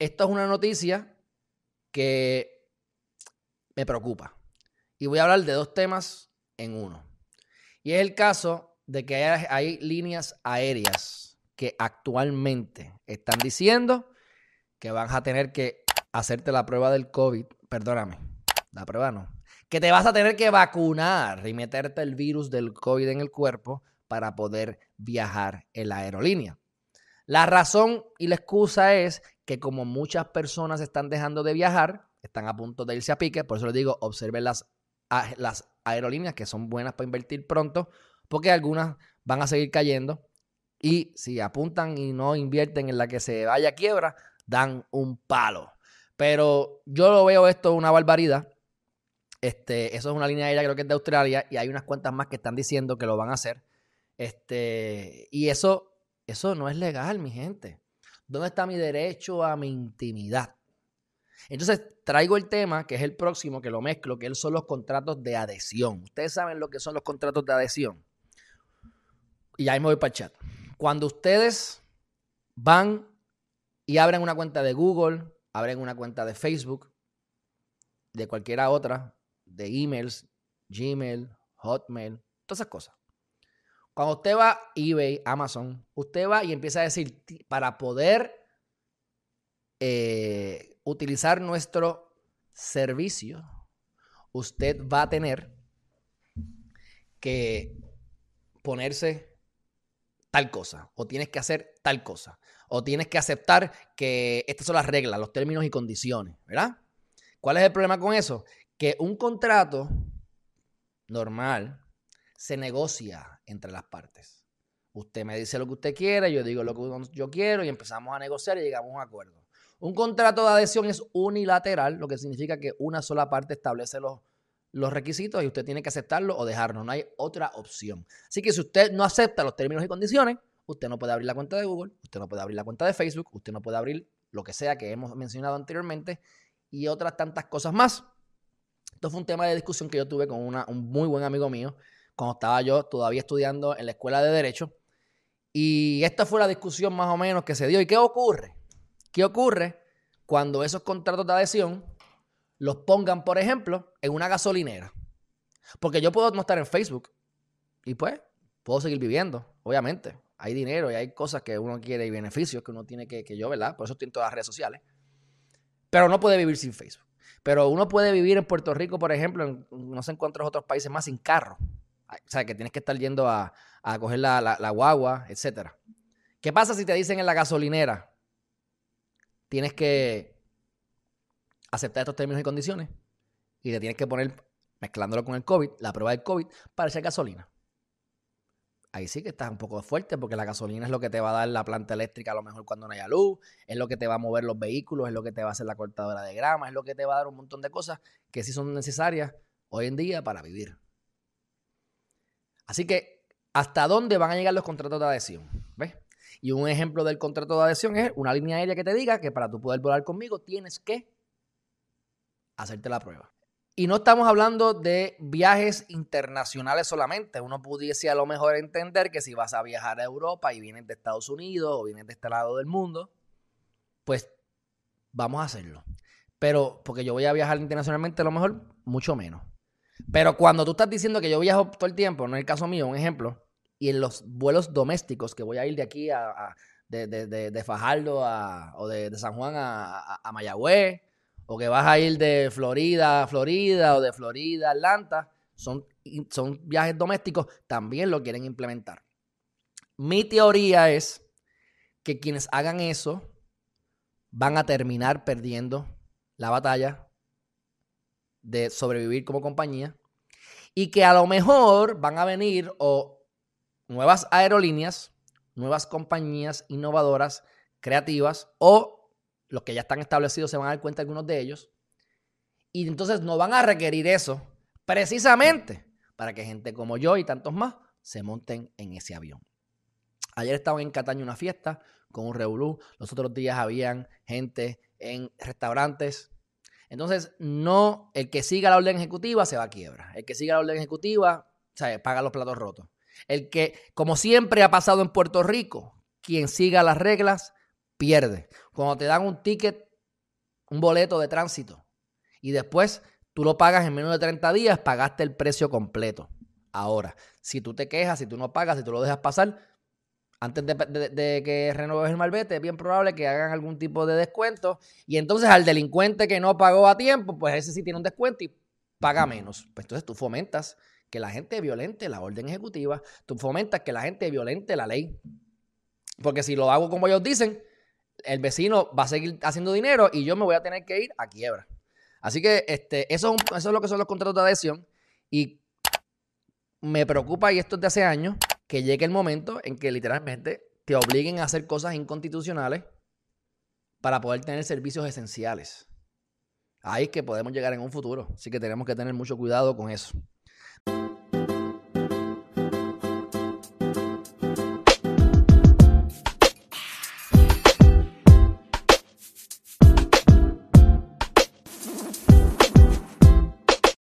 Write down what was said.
esto es una noticia que me preocupa. Y voy a hablar de dos temas en uno. Y es el caso de que hay, líneas aéreas que actualmente están diciendo que vas a tener que hacerte la prueba del COVID. Perdóname, la prueba no. Que te vas a tener que vacunar y meterte el virus del COVID en el cuerpo para poder viajar en la aerolínea. La razón y la excusa es que como muchas personas están dejando de viajar, están a punto de irse a pique, por eso les digo, observen las, las aerolíneas que son buenas para invertir pronto, porque algunas van a seguir cayendo y si apuntan y no invierten en la que se vaya a quiebra, dan un palo. Pero yo lo veo esto una barbaridad. Este, eso es una línea aérea, creo que es de Australia, y hay unas cuantas más que están diciendo que lo van a hacer. Este, y eso eso no es legal, mi gente. ¿Dónde está mi derecho a mi intimidad? Entonces traigo el tema, que es el próximo, que lo mezclo, que son los contratos de adhesión. Ustedes saben lo que son los contratos de adhesión. Y ahí me voy para el chat. Cuando ustedes van y abren una cuenta de Google, abren una cuenta de Facebook, de cualquiera otra, de emails, Gmail, Hotmail, todas esas cosas. Cuando usted va a eBay, Amazon, usted va y empieza a decir, para poder eh, utilizar nuestro servicio, usted va a tener que ponerse tal cosa, o tienes que hacer tal cosa, o tienes que aceptar que estas son las reglas, los términos y condiciones, ¿verdad? ¿Cuál es el problema con eso? Que un contrato normal se negocia entre las partes. Usted me dice lo que usted quiere, yo digo lo que yo quiero y empezamos a negociar y llegamos a un acuerdo. Un contrato de adhesión es unilateral, lo que significa que una sola parte establece los, los requisitos y usted tiene que aceptarlo o dejarlo. No hay otra opción. Así que si usted no acepta los términos y condiciones, usted no puede abrir la cuenta de Google, usted no puede abrir la cuenta de Facebook, usted no puede abrir lo que sea que hemos mencionado anteriormente y otras tantas cosas más. Esto fue un tema de discusión que yo tuve con un muy buen amigo mío cuando estaba yo todavía estudiando en la escuela de Derecho. Y esta fue la discusión más o menos que se dio. ¿Y qué ocurre? ¿Qué ocurre cuando esos contratos de adhesión los pongan, por ejemplo, en una gasolinera? Porque yo puedo no estar en Facebook y pues puedo seguir viviendo, obviamente. Hay dinero y hay cosas que uno quiere y beneficios que uno tiene que, que yo, ¿verdad? Por eso estoy en todas las redes sociales. Pero no puede vivir sin Facebook. Pero uno puede vivir en Puerto Rico, por ejemplo, no se encuentra en otros países más sin carro. O sea, que tienes que estar yendo a, coger la, guagua, etc. ¿Qué pasa si te dicen en la gasolinera? Tienes que aceptar estos términos y condiciones y te tienes que poner, mezclándolo con el COVID, la prueba del COVID para echar gasolina. Ahí sí que estás un poco fuerte porque la gasolina es lo que te va a dar la planta eléctrica a lo mejor cuando no haya luz, es lo que te va a mover los vehículos, es lo que te va a hacer la cortadora de grama, es lo que te va a dar un montón de cosas que sí son necesarias hoy en día para vivir. Así que, ¿hasta dónde van a llegar los contratos de adhesión? ¿Ves? Y un ejemplo del contrato de adhesión es una línea aérea que te diga que para tú poder volar conmigo tienes que hacerte la prueba. Y no estamos hablando de viajes internacionales solamente. Uno pudiese a lo mejor entender que si vas a viajar a Europa y vienes de Estados Unidos o vienes de este lado del mundo, pues vamos a hacerlo. Pero porque yo voy a viajar internacionalmente, a lo mejor mucho menos. Pero cuando tú estás diciendo que yo viajo todo el tiempo, no es el caso mío, un ejemplo, y en los vuelos domésticos que voy a ir de aquí a, de, Fajardo o de, San Juan a, a, Mayagüez, o que vas a ir de Florida a Florida o de Florida a Atlanta, son, son viajes domésticos, también lo quieren implementar. Mi teoría es que quienes hagan eso van a terminar perdiendo la batalla de sobrevivir como compañía y que a lo mejor van a venir o nuevas aerolíneas, nuevas compañías innovadoras, creativas o los que ya están establecidos se van a dar cuenta algunos de ellos y entonces no van a requerir eso precisamente para que gente como yo y tantos más se monten en ese avión. Ayer estaba en Cataño una fiesta con un revolú, los otros días habían gente en restaurantes entonces, no, el que siga la orden ejecutiva se va a quiebra. El que siga la orden ejecutiva, o paga los platos rotos. El que, como siempre ha pasado en Puerto Rico, quien siga las reglas pierde. Cuando te dan un ticket un boleto de tránsito. Y después tú lo pagas en menos de 30 días, pagaste el precio completo. Ahora, si tú te quejas, si tú no pagas, si tú lo dejas pasar, antes de, que renueves el malvete, es bien probable que hagan algún tipo de descuento. Y entonces al delincuente que no pagó a tiempo, pues ese sí tiene un descuento y paga menos. Pues entonces tú fomentas que la gente violente la orden ejecutiva, tú fomentas que la gente violente la ley. Porque si lo hago como ellos dicen, el vecino va a seguir haciendo dinero y yo me voy a tener que ir a quiebra. Así que este, eso, es eso es lo que son los contratos de adhesión. Y me preocupa, y esto es de hace años, que llegue el momento en que literalmente te obliguen a hacer cosas inconstitucionales para poder tener servicios esenciales. Ahí que podemos llegar en un futuro. Así que tenemos que tener mucho cuidado con eso.